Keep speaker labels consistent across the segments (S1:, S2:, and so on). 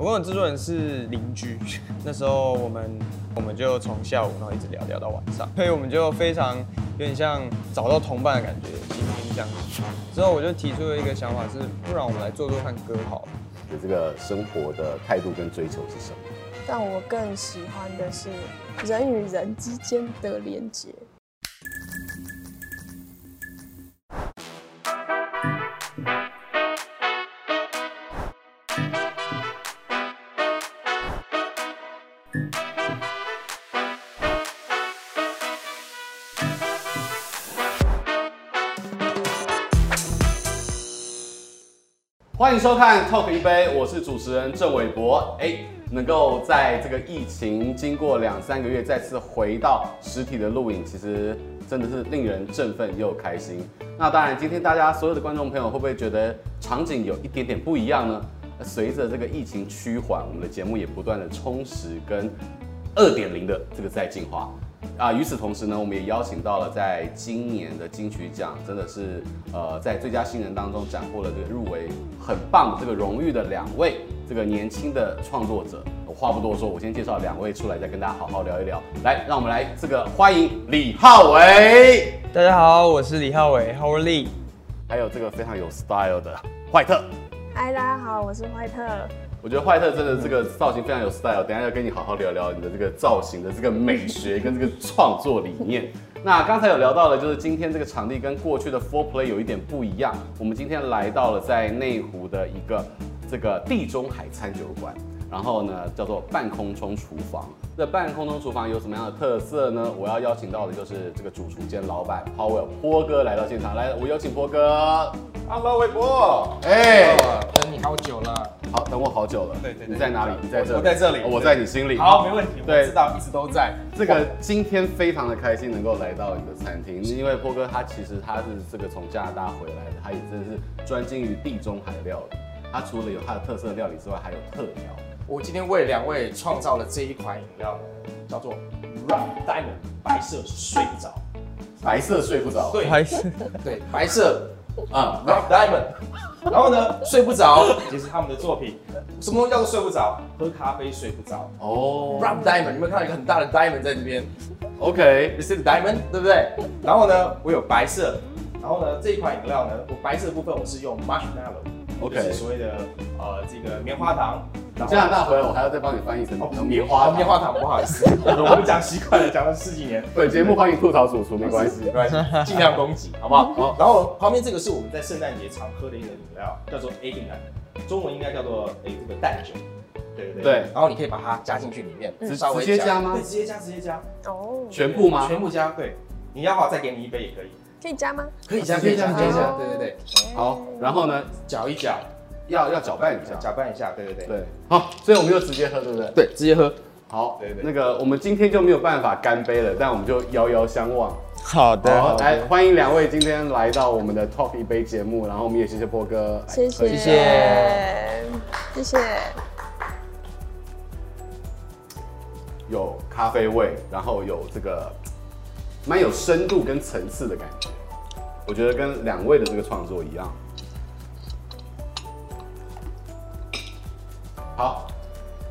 S1: 我跟我制作人是邻居，那时候我们我们就从下午然后一直聊聊到晚上，所以我们就非常有点像找到同伴的感觉，惺惺相惜。之后我就提出了一个想法是，不然我们来做做看歌好了。
S2: 你这个生活的态度跟追求是什么？
S3: 但我更喜欢的是人与人之间的连接。
S2: 欢迎收看 Talk 一杯，我是主持人郑伟博。哎，能够在这个疫情经过两三个月再次回到实体的录影，其实真的是令人振奋又开心。那当然，今天大家所有的观众朋友会不会觉得场景有一点点不一样呢？随着这个疫情趋缓，我们的节目也不断的充实跟二点零的这个在进化。啊，与此同时呢，我们也邀请到了在今年的金曲奖，真的是呃，在最佳新人当中斩获了这个入围很棒这个荣誉的两位这个年轻的创作者。我话不多说，我先介绍两位出来，再跟大家好好聊一聊。来，让我们来这个欢迎李浩伟。
S1: 大家好，我是李浩伟，Howard Lee。
S2: 还有这个非常有 style 的坏特。
S3: 嗨，大家好，我是坏特。
S2: 我觉得坏特真的这个造型非常有 style，等下要跟你好好聊聊你的这个造型的这个美学跟这个创作理念。那刚才有聊到了，就是今天这个场地跟过去的 Four Play 有一点不一样。我们今天来到了在内湖的一个这个地中海餐酒馆。然后呢，叫做半空中厨房。这半空中厨房有什么样的特色呢？我要邀请到的就是这个主厨兼老板 Powell 波哥来到现场。来，我有请波哥。
S4: Hello，伟博。
S2: 哎，
S4: 等你好久了。
S2: 好，等我好久了。
S4: 对对对。
S2: 你在哪里？你在这里。
S4: 我在这里。
S2: 我在你心里。
S4: 好，没问题。
S2: 对，
S4: 知道一直都在。
S2: 这个今天非常的开心能够来到你的餐厅，因为波哥他其实他是这个从加拿大回来的，他也真的是专精于地中海料理。他除了有他的特色料理之外，还有特调。
S4: 我今天为两位创造了这一款饮料呢，叫做 Rough Diamond 白色睡不着，
S2: 白色睡不着，
S4: 对，
S1: 白色，
S4: 对，白色。啊 Rough Diamond，然后呢睡不着，其实他们的作品，什么叫做睡不着？喝咖啡睡不着。哦。Rough Diamond，你们看到一个很大的 diamond 在这边？OK，This is diamond，对不对？然后呢，我有白色，然后呢这一款饮料呢，我白色的部分我是用 Marshmallow，OK，就是所谓的呃这个棉花糖。
S2: 加拿大回来，我还要再帮你翻译成棉花
S4: 棉花糖，不好意思，我们讲习惯了，讲了十几年。
S2: 本，节目欢迎吐槽主厨，没关系，
S4: 没关系，尽量攻击，好不好？好。然后旁边这个是我们在圣诞节常喝的一个饮料，叫做 Eggnog，中文应该叫做诶这个蛋酒。对对对。然后你可以把它加进去里面，
S2: 直直接加吗？
S4: 对，直接加，直接加。
S3: 哦。
S2: 全部吗？
S4: 全部加。对。你要的话再给你一杯也可以。
S3: 可以加吗？
S4: 可以加，可以加，可以加。对对对。
S2: 好，然后呢，
S4: 搅一搅。
S2: 要要搅拌一下，
S4: 搅拌一下，对对对
S2: 对，好，所以我们就直接喝，对不对？
S4: 对，直接喝。
S2: 好，对对，那个我们今天就没有办法干杯了，但我们就遥遥相望。
S1: 好的，好，
S2: 来欢迎两位今天来到我们的 Top 一杯节目，然后我们也谢谢波哥，
S3: 谢谢，谢谢，谢谢。
S2: 有咖啡味，然后有这个蛮有深度跟层次的感觉，我觉得跟两位的这个创作一样。好，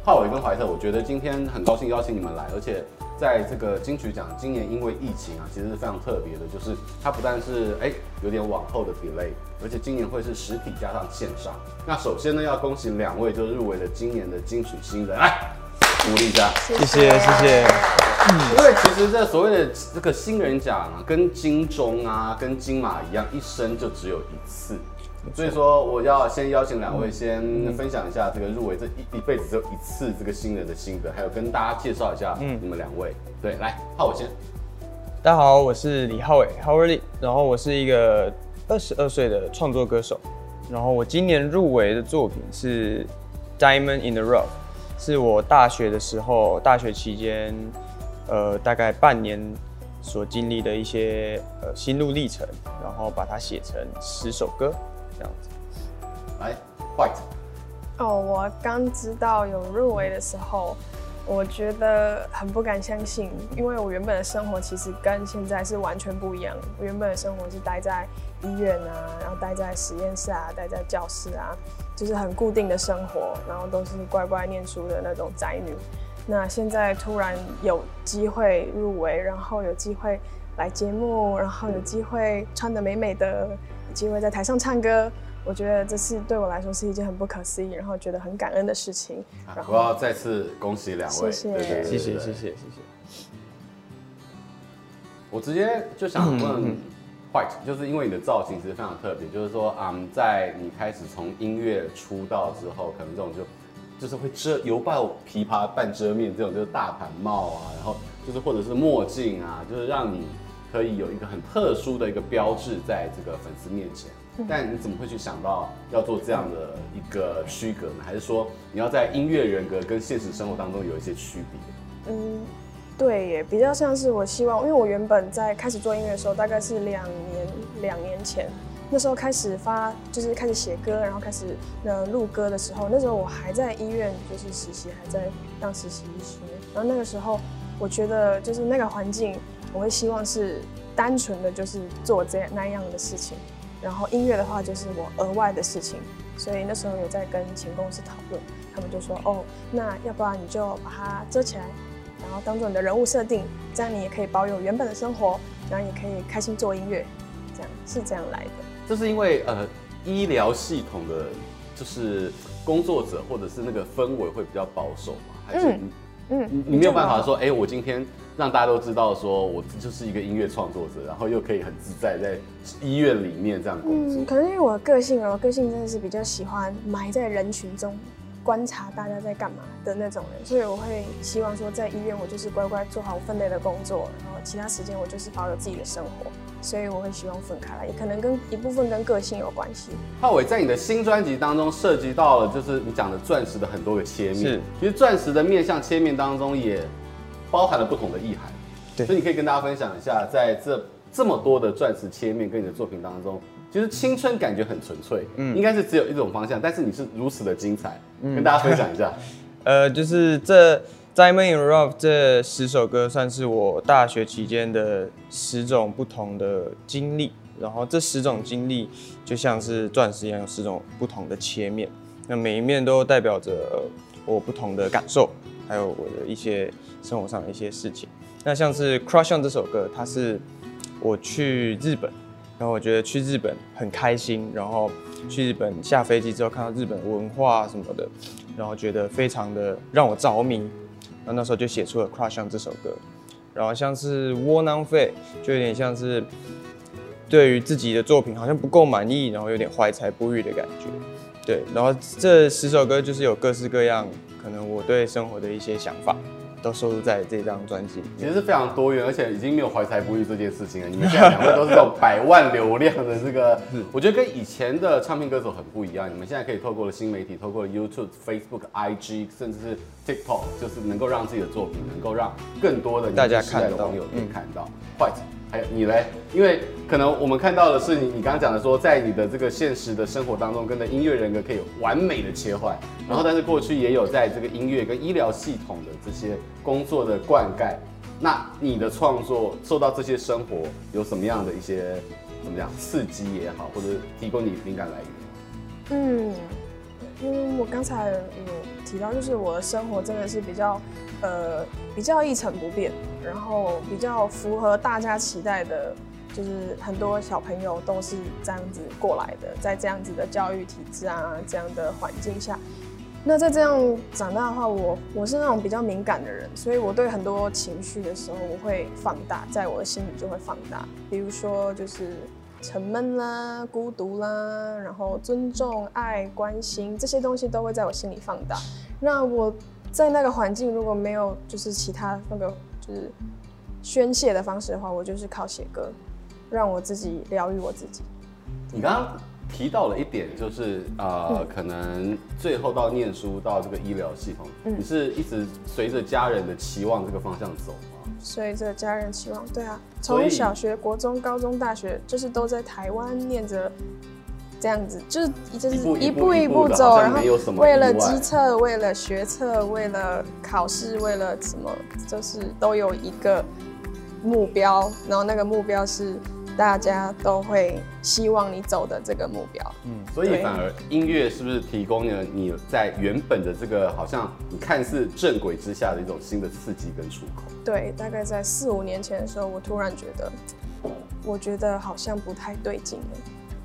S2: 浩伟跟怀特，我觉得今天很高兴邀请你们来，而且在这个金曲奖，今年因为疫情啊，其实是非常特别的，就是它不但是哎有点往后的 delay，而且今年会是实体加上线上。那首先呢，要恭喜两位就入围了今年的金曲新人，来鼓励一下，
S1: 谢谢谢谢。
S2: 因为其实这所谓的这个新人奖啊，跟金钟啊，跟金马一样，一生就只有一次。所以说，我要先邀请两位先分享一下这个入围这一一辈子只有一次这个新人的心得，还有跟大家介绍一下你们两位。对，来，浩伟先。
S1: 大家好，我是李浩伟，Howard Lee。然后我是一个二十二岁的创作歌手。然后我今年入围的作品是《Diamond in the Rough》，是我大学的时候，大学期间，呃，大概半年所经历的一些呃心路历程，然后把它写成十首歌。这样子，
S2: 来，White。
S3: 哦，我刚知道有入围的时候，我觉得很不敢相信，因为我原本的生活其实跟现在是完全不一样。我原本的生活是待在医院啊，然后待在实验室啊，待在教室啊，就是很固定的生活，然后都是乖乖念书的那种宅女。那现在突然有机会入围，然后有机会来节目，然后有机会穿得美美的，有机会在台上唱歌。我觉得这是对我来说是一件很不可思议，然后觉得很感恩的事情。然后
S2: 我要再次恭喜两位，谢谢，
S1: 谢谢谢谢谢谢。
S2: 我直接就想问 White，就是因为你的造型其实非常特别，就是说，嗯，在你开始从音乐出道之后，可能这种就就是会遮犹抱琵琶半遮面这种，就是大盘帽啊，然后就是或者是墨镜啊，就是让你可以有一个很特殊的一个标志在这个粉丝面前。但你怎么会去想到要做这样的一个区隔呢？还是说你要在音乐人格跟现实生活当中有一些区别？
S3: 嗯，对耶，比较像是我希望，因为我原本在开始做音乐的时候，大概是两年两年前，那时候开始发，就是开始写歌，然后开始呃录歌的时候，那时候我还在医院就是实习，还在当实习医师，然后那个时候我觉得就是那个环境，我会希望是单纯的就是做这样那样的事情。然后音乐的话就是我额外的事情，所以那时候有在跟前公司讨论，他们就说哦，那要不然你就把它遮起来，然后当做你的人物设定，这样你也可以保有原本的生活，然后也可以开心做音乐，这样是这样来的。
S2: 这是因为呃医疗系统的就是工作者或者是那个氛围会比较保守嘛？还是？嗯嗯，你没有办法说，哎、欸，我今天让大家都知道，说我就是一个音乐创作者，然后又可以很自在在医院里面这样工作。
S3: 嗯，可能因为我的个性，我个性真的是比较喜欢埋在人群中，观察大家在干嘛的那种人，所以我会希望说，在医院我就是乖乖做好我分内的工作，然后其他时间我就是保有自己的生活。所以我会希望分开来，也可能跟一部分跟个性有关系。
S2: 浩伟在你的新专辑当中涉及到了，就是你讲的钻石的很多个切面。是，其实钻石的面向切面当中也包含了不同的意涵。对，所以你可以跟大家分享一下，在这这么多的钻石切面跟你的作品当中，其实青春感觉很纯粹，嗯，应该是只有一种方向，但是你是如此的精彩，嗯，跟大家分享一下。
S1: 呃，就是这。Diamond in Rough 这十首歌算是我大学期间的十种不同的经历，然后这十种经历就像是钻石一样，有十种不同的切面，那每一面都代表着我不同的感受，还有我的一些生活上的一些事情。那像是 Crush on 这首歌，它是我去日本，然后我觉得去日本很开心，然后去日本下飞机之后看到日本文化什么的，然后觉得非常的让我着迷。那那时候就写出了《Crush on》这首歌，然后像是窝囊废，就有点像是对于自己的作品好像不够满意，然后有点怀才不遇的感觉。对，然后这十首歌就是有各式各样，可能我对生活的一些想法。都收录在这张专辑，
S2: 其实是非常多元，而且已经没有怀才不遇这件事情了。你们现在两位都是这种百万流量的这个，我觉得跟以前的唱片歌手很不一样。你们现在可以透过了新媒体，透过了 YouTube、Facebook、IG，甚至是 TikTok，就是能够让自己的作品能够让更多的大家看到的网友可以看到。White，还有你嘞？因为可能我们看到的是你，你刚刚讲的说，在你的这个现实的生活当中，跟的音乐人格可以完美的切换。然后，但是过去也有在这个音乐跟医疗系统的这些工作的灌溉。那你的创作受到这些生活有什么样的一些怎么样刺激也好，或者提供你灵感来源？
S3: 嗯，因为我刚才有提到，就是我的生活真的是比较呃比较一成不变，然后比较符合大家期待的。就是很多小朋友都是这样子过来的，在这样子的教育体制啊，这样的环境下，那在这样长大的话，我我是那种比较敏感的人，所以我对很多情绪的时候，我会放大，在我的心里就会放大。比如说就是沉闷啦、孤独啦，然后尊重、爱、关心这些东西都会在我心里放大。那我在那个环境如果没有就是其他那个就是宣泄的方式的话，我就是靠写歌。让我自己疗愈我自己。
S2: 你刚刚提到了一点，就是呃、嗯，可能最后到念书到这个医疗系统，嗯，你是一直随着家人的期望这个方向走吗？
S3: 随着家人期望，对啊，从小学、国中、高中、大学，就是都在台湾念着这样子，就是就是
S2: 一步一步
S3: 走，然后为了基测，为了学测，为了考试，为了什么，就是都有一个目标，然后那个目标是大家都会希望你走的这个目标。
S2: 嗯，所以反而音乐是不是提供了你在原本的这个好像你看似正轨之下的一种新的刺激跟出口？
S3: 对，大概在四五年前的时候，我突然觉得，我觉得好像不太对劲了。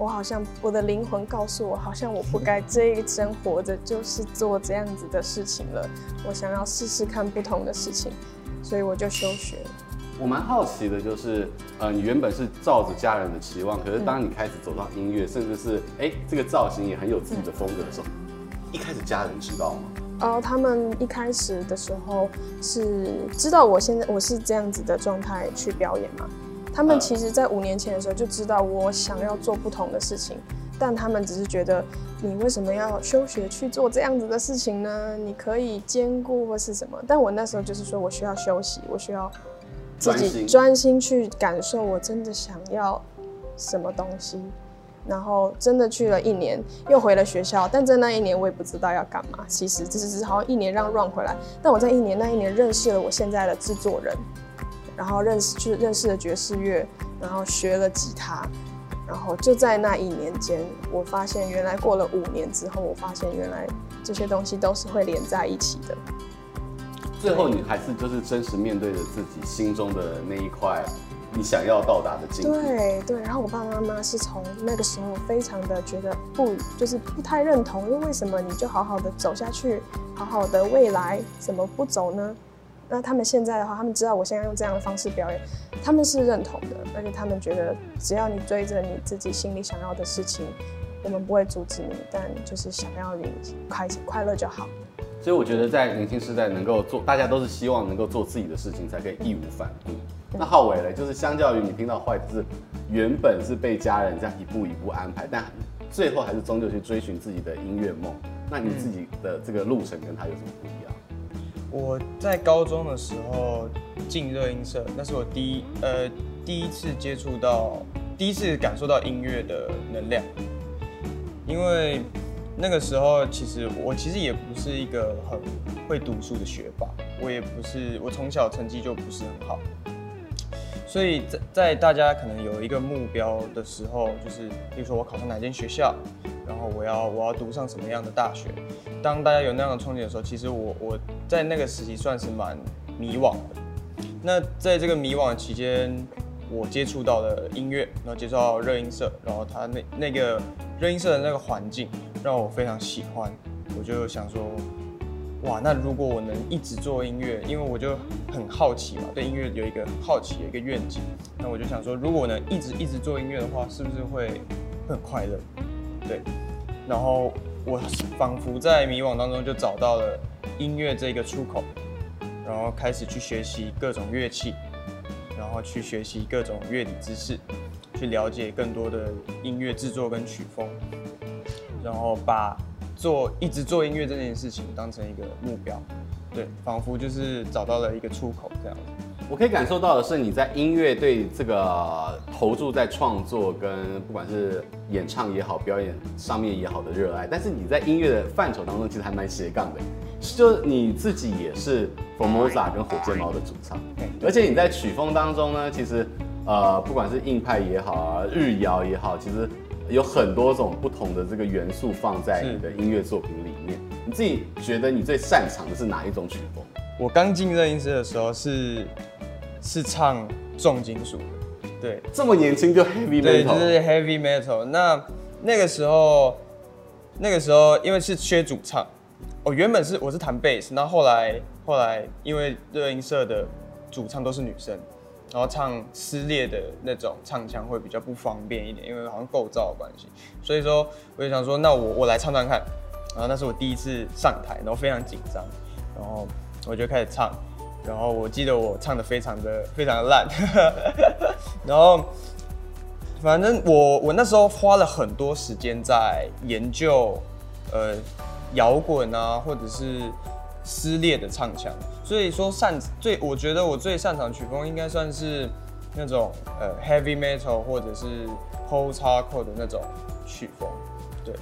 S3: 我好像我的灵魂告诉我，好像我不该这一生活着就是做这样子的事情了。我想要试试看不同的事情，所以我就休学。
S2: 我蛮好奇的，就是呃，你原本是照着家人的期望，可是当你开始走到音乐，甚至是哎、欸、这个造型也很有自己的风格的时候，一开始家人知道吗？
S3: 哦，他们一开始的时候是知道我现在我是这样子的状态去表演吗？他们其实，在五年前的时候就知道我想要做不同的事情，但他们只是觉得，你为什么要休学去做这样子的事情呢？你可以兼顾或是什么？但我那时候就是说我需要休息，我需要自己专心去感受我真的想要什么东西。然后真的去了一年，又回了学校，但在那一年我也不知道要干嘛。其实只是好像一年让 run 回来，但我在一年那一年认识了我现在的制作人。然后认识去认识了爵士乐，然后学了吉他，然后就在那一年间，我发现原来过了五年之后，我发现原来这些东西都是会连在一起的。
S2: 最后你还是就是真实面对着自己心中的那一块你想要到达的境界。
S3: 对对，然后我爸爸妈妈是从那个时候非常的觉得不就是不太认同，因为为什么你就好好的走下去，好好的未来怎么不走呢？那他们现在的话，他们知道我现在用这样的方式表演，他们是认同的，而且他们觉得只要你追着你自己心里想要的事情，我们不会阻止你，但就是想要你开心快乐就好。
S2: 所以我觉得在年轻时代能够做，大家都是希望能够做自己的事情，才可以义无反顾。那浩伟呢，就是相较于你听到坏字，原本是被家人这样一步一步安排，但最后还是终究去追寻自己的音乐梦。那你自己的这个路程跟他有什么不一样？
S1: 我在高中的时候进热音社，那是我第一呃第一次接触到，第一次感受到音乐的能量。因为那个时候其实我其实也不是一个很会读书的学霸，我也不是我从小成绩就不是很好，所以在在大家可能有一个目标的时候，就是比如说我考上哪间学校。然后我要我要读上什么样的大学？当大家有那样的憧憬的时候，其实我我在那个时期算是蛮迷惘的。那在这个迷惘期间，我接触到了音乐，然后接触到热音社，然后他那那个热音社的那个环境让我非常喜欢。我就想说，哇，那如果我能一直做音乐，因为我就很好奇嘛，对音乐有一个很好奇的一个愿景。那我就想说，如果我能一直一直做音乐的话，是不是会会很快乐？对，然后我仿佛在迷惘当中就找到了音乐这个出口，然后开始去学习各种乐器，然后去学习各种乐理知识，去了解更多的音乐制作跟曲风，然后把做一直做音乐这件事情当成一个目标，对，仿佛就是找到了一个出口这样子。
S2: 我可以感受到的是，你在音乐对这个投注在创作跟不管是演唱也好、表演上面也好的热爱。但是你在音乐的范畴当中，其实还蛮斜杠的，就你自己也是 Formosa 跟火箭猫的主唱，而且你在曲风当中呢，其实呃不管是硬派也好啊、日谣也好，其实有很多种不同的这个元素放在你的音乐作品里面。你自己觉得你最擅长的是哪一种曲风？
S1: 我刚进热音社的时候是。是唱重金属的，对，
S2: 这么年轻就 heavy metal，
S1: 对，就是 heavy metal。那那个时候，那个时候因为是缺主唱，哦，原本是我是弹贝斯，那后来后来因为热音社的主唱都是女生，然后唱撕裂的那种唱腔会比较不方便一点，因为好像构造的关系，所以说我就想说，那我我来唱唱看，然后那是我第一次上台，然后非常紧张，然后我就开始唱。然后我记得我唱的非常的非常的烂，然后反正我我那时候花了很多时间在研究，呃，摇滚啊，或者是撕裂的唱腔，所以说擅最我觉得我最擅长曲风应该算是那种呃 heavy metal 或者是 post hardcore 的那种曲风。对，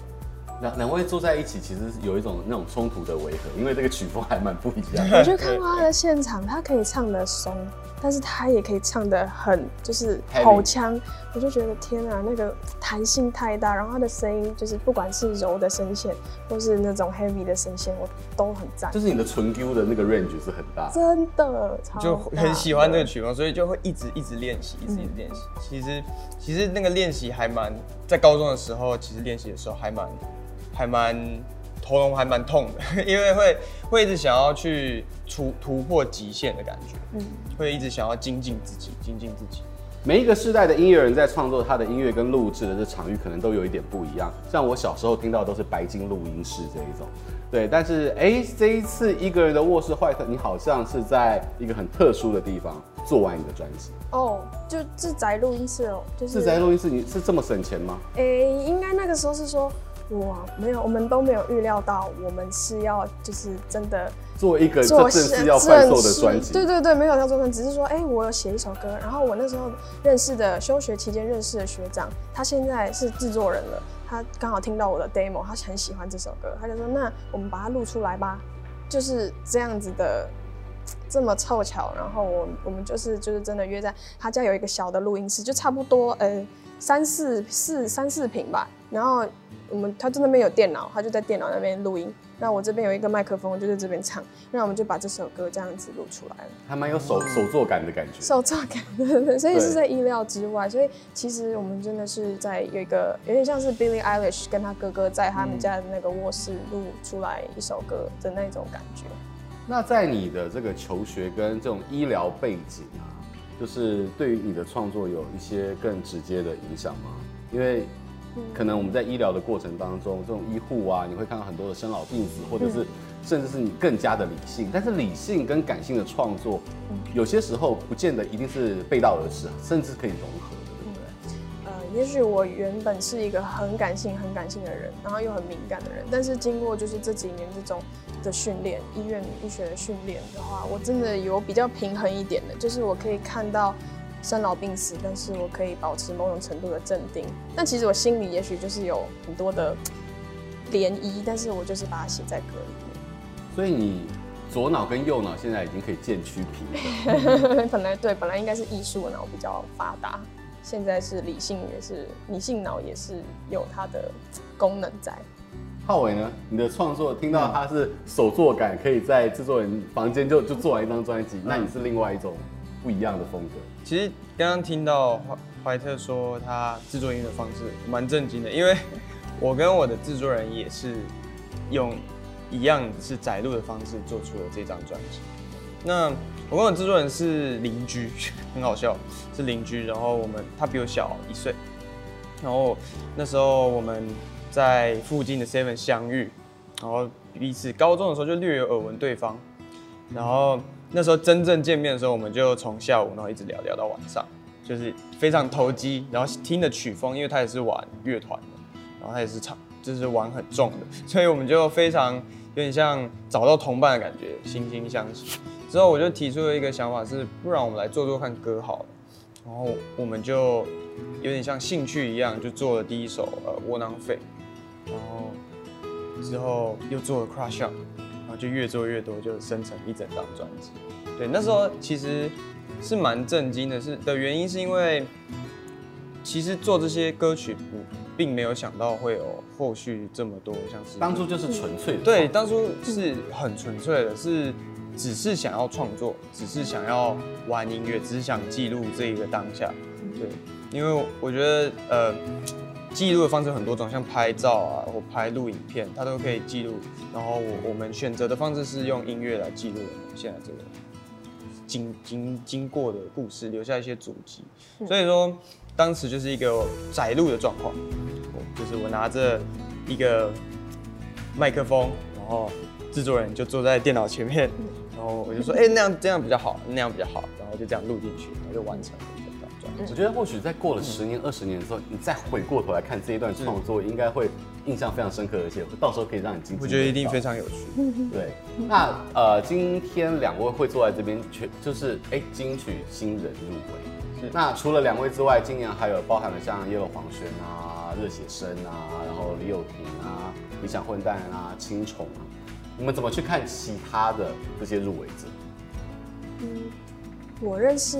S2: 两两位坐在一起，其实有一种那种冲突的违和，因为这个曲风还蛮不一样的。
S3: 我就看过他的现场，他可以唱的松。但是他也可以唱的很，就是口腔我就觉得天啊，那个弹性太大，然后他的声音就是不管是柔的声线，或是那种 heavy 的声线，我都很赞。
S2: 就是你的唇 Q 的那个 range 是很大，
S3: 真的，超
S1: 就很喜欢这个曲风，所以就会一直一直练习，一直一直练习。嗯、其实其实那个练习还蛮，在高中的时候，其实练习的时候还蛮还蛮。喉咙还蛮痛的，因为会会一直想要去突突破极限的感觉，嗯，会一直想要精进自己，精进自己。
S2: 每一个世代的音乐人在创作他的音乐跟录制的这场域，可能都有一点不一样。像我小时候听到都是白金录音室这一种，对。但是哎、欸，这一次一个人的卧室坏特，你好像是在一个很特殊的地方做完你的专辑
S3: 哦，就自宅录音室哦，就是
S2: 自宅录音室，你是这么省钱吗？
S3: 哎、欸，应该那个时候是说。哇，没有，我们都没有预料到，我们是要就是真的
S2: 做一个正式要贩售的专辑。
S3: 对对对，没有要做专辑，只是说，哎、欸，我有写一首歌，然后我那时候认识的休学期间认识的学长，他现在是制作人了，他刚好听到我的 demo，他很喜欢这首歌，他就说，那我们把它录出来吧，就是这样子的，这么凑巧，然后我我们就是就是真的约在他家有一个小的录音室，就差不多呃三四四三四平吧，然后。我们他在那边有电脑，他就在电脑那边录音。那我这边有一个麦克风，就在这边唱。那我们就把这首歌这样子录出来了，
S2: 还蛮有手手作感的感觉。
S3: 手作感，所以是在意料之外。所以其实我们真的是在有一个有点像是 Billie Eilish 跟他哥哥在他们家的那个卧室录出来一首歌的那种感觉。
S2: 那在你的这个求学跟这种医疗背景啊，就是对于你的创作有一些更直接的影响吗？因为可能我们在医疗的过程当中，这种医护啊，你会看到很多的生老病死，或者是甚至是你更加的理性。但是理性跟感性的创作，有些时候不见得一定是背道而驰，甚至可以融合的，对不对？
S3: 呃，也许我原本是一个很感性、很感性的人，然后又很敏感的人，但是经过就是这几年这种的训练，医院医学的训练的话，我真的有比较平衡一点的，就是我可以看到。生老病死，但是我可以保持某种程度的镇定。但其实我心里也许就是有很多的涟漪，但是我就是把它写在歌里面。
S2: 所以你左脑跟右脑现在已经可以渐趋平衡。
S3: 本来对，本来应该是艺术脑比较发达，现在是理性，也是理性脑也是有它的功能在。
S2: 浩伟呢？你的创作听到他是手作感，可以在制作人房间就就做完一张专辑，那你是另外一种不一样的风格。
S1: 其实刚刚听到怀怀特说他制作音乐的方式蛮震惊的，因为我跟我的制作人也是用一样是宅录的方式做出了这张专辑。那我跟我制作人是邻居，很好笑，是邻居。然后我们他比我小一岁，然后那时候我们在附近的 Seven 相遇，然后彼此高中的时候就略有耳闻对方，然后。那时候真正见面的时候，我们就从下午然后一直聊聊到晚上，就是非常投机，然后听的曲风，因为他也是玩乐团的，然后他也是唱，就是玩很重的，所以我们就非常有点像找到同伴的感觉，惺惺相惜。之后我就提出了一个想法是，不然我们来做做看歌好了，然后我们就有点像兴趣一样，就做了第一首呃窝囊废，然后之后又做了 Crush On。然后就越做越多，就生成一整张专辑。对，那时候其实是蛮震惊的，是的原因是因为，其实做这些歌曲不并没有想到会有后续这么多，像是
S2: 当初就是纯粹的，
S1: 对，当初是很纯粹的，是只是想要创作，只是想要玩音乐，只是想记录这一个当下。对，因为我觉得呃。记录的方式很多种，像拍照啊，或拍录影片，它都可以记录。然后我我们选择的方式是用音乐来记录我们现在这个经经经过的故事，留下一些足迹。所以说，当时就是一个窄路的状况，就是我拿着一个麦克风，然后制作人就坐在电脑前面，然后我就说，哎、欸，那样这样比较好，那样比较好，然后就这样录进去，然后就完成了。
S2: 我觉得或许在过了十年、二十年的时候，你再回过头来看这一段创作，应该会印象非常深刻，而且到时候可以让你惊。
S1: 我觉得一定非常有趣。
S2: 对，那呃，今天两位会坐在这边，全就是哎，金曲新人入围。是。那除了两位之外，今年还有包含了像叶乐黄轩啊、热血生啊，然后李友廷啊，理想混蛋啊，青虫啊，你们怎么去看其他的这些入围者？
S3: 嗯，我认识，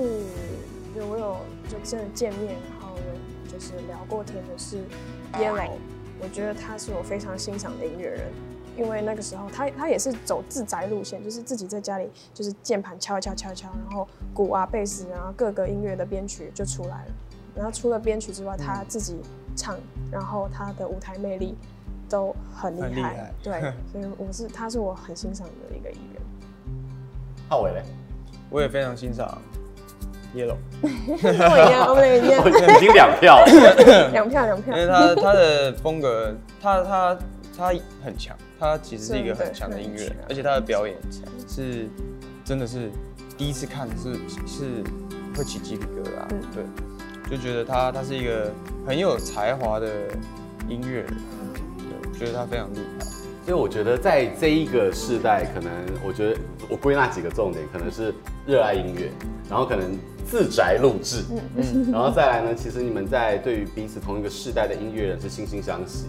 S3: 就我有就真的见面，然后有就是聊过天的是 Yellow，我觉得他是我非常欣赏的音乐人。因为那个时候他他也是走自宅路线，就是自己在家里就是键盘敲一敲敲一敲，然后鼓啊贝斯，然后各个音乐的编曲就出来了。然后除了编曲之外，他自己唱，然后他的舞台魅力都很厉害。厉害对，所以我是他是我很欣赏的一个艺人。
S2: 浩伟嘞，
S1: 我也非常欣赏 Yellow。
S3: 我一样，我们一样。
S2: 已经两票，
S3: 两票两票。
S1: 因为他他的风格，他他他很强。他其实是一个很强的音乐人，而且他的表演是真的是第一次看是是会起鸡皮疙瘩，嗯，对，就觉得他他是一个很有才华的音乐人，对，觉得他非常厉害。
S2: 所以我觉得在这一个世代，可能我觉得我归纳几个重点，可能是热爱音乐，然后可能自宅录制，嗯，然后再来呢，其实你们在对于彼此同一个世代的音乐人是惺惺相惜。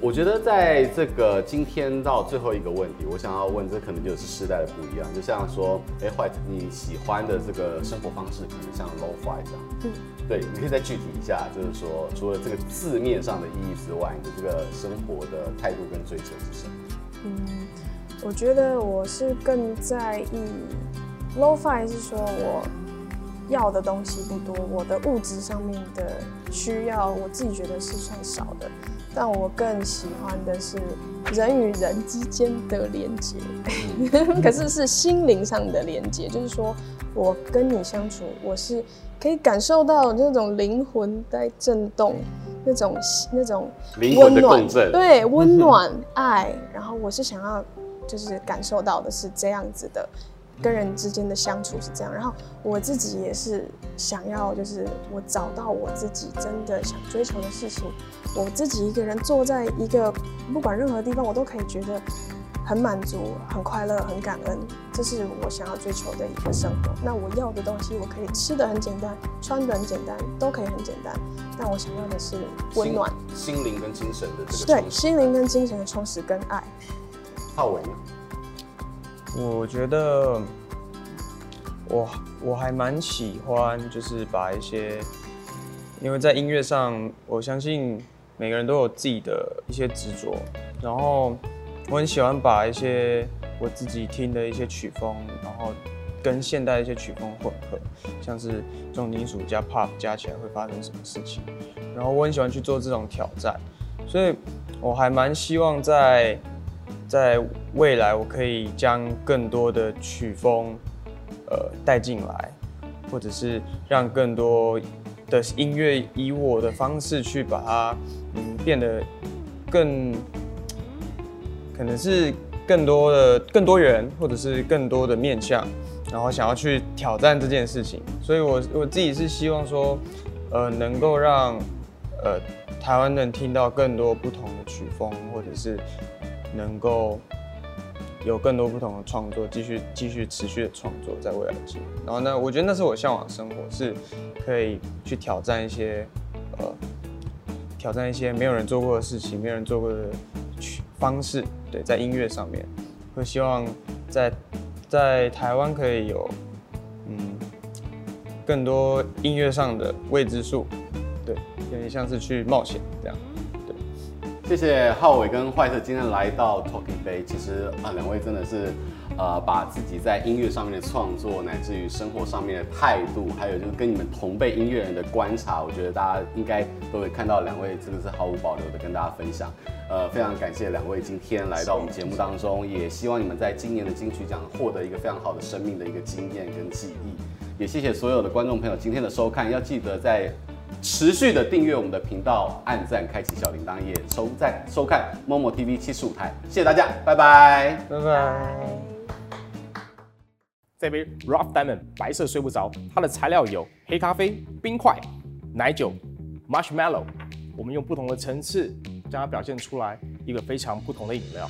S2: 我觉得在这个今天到最后一个问题，我想要问，这可能就是世代的不一样。就像说，哎，White，你喜欢的这个生活方式，可能像 Lo-Fi 这样。嗯，对，你可以再具体一下，就是说，除了这个字面上的意义之外，你的这个生活的态度跟追求是什么？
S3: 嗯，我觉得我是更在意 Lo-Fi，是说我要的东西不多，我的物质上面的需要，我自己觉得是算少的。但我更喜欢的是人与人之间的连接，可是是心灵上的连接，就是说我跟你相处，我是可以感受到那种灵魂在震动，那种那种温暖，对，温暖 爱，然后我是想要就是感受到的是这样子的。跟人之间的相处是这样，然后我自己也是想要，就是我找到我自己真的想追求的事情，我自己一个人坐在一个不管任何地方，我都可以觉得很满足、很快乐、很感恩，这是我想要追求的一个生活。那我要的东西，我可以吃的很简单，穿的很简单，都可以很简单，但我想要的是温暖，
S2: 心灵跟精神的这个
S3: 对，心灵跟精神的充实跟爱。
S2: 浩伟呢？
S1: 我觉得我我还蛮喜欢，就是把一些，因为在音乐上，我相信每个人都有自己的一些执着，然后我很喜欢把一些我自己听的一些曲风，然后跟现代一些曲风混合，像是重金属加 pop 加起来会发生什么事情，然后我很喜欢去做这种挑战，所以我还蛮希望在。在未来，我可以将更多的曲风，呃，带进来，或者是让更多的音乐以我的方式去把它，嗯，变得更，可能是更多的更多元，或者是更多的面向，然后想要去挑战这件事情。所以我我自己是希望说，呃，能够让，呃，台湾人听到更多不同的曲风，或者是。能够有更多不同的创作，继续继续持续的创作，在未来几年。然后呢，我觉得那是我向往的生活，是可以去挑战一些呃，挑战一些没有人做过的事情，没有人做过的方式。对，在音乐上面，会希望在在台湾可以有嗯更多音乐上的未知数。对，有点像是去冒险这样。
S2: 谢谢浩伟跟坏特今天来到 Talk 一杯。其实啊，两位真的是，呃，把自己在音乐上面的创作，乃至于生活上面的态度，还有就是跟你们同辈音乐人的观察，我觉得大家应该都会看到两位真的是毫无保留的跟大家分享。呃，非常感谢两位今天来到我们节目当中，也希望你们在今年的金曲奖获得一个非常好的生命的一个经验跟记忆。也谢谢所有的观众朋友今天的收看，要记得在。持续的订阅我们的频道，按赞，开启小铃铛，也收赞收看 Momo TV 七十五台，谢谢大家，拜拜，
S1: 拜拜。
S4: 这杯 Rough Diamond 白色睡不着，它的材料有黑咖啡、冰块、奶酒、Marshmallow，我们用不同的层次将它表现出来一个非常不同的饮料。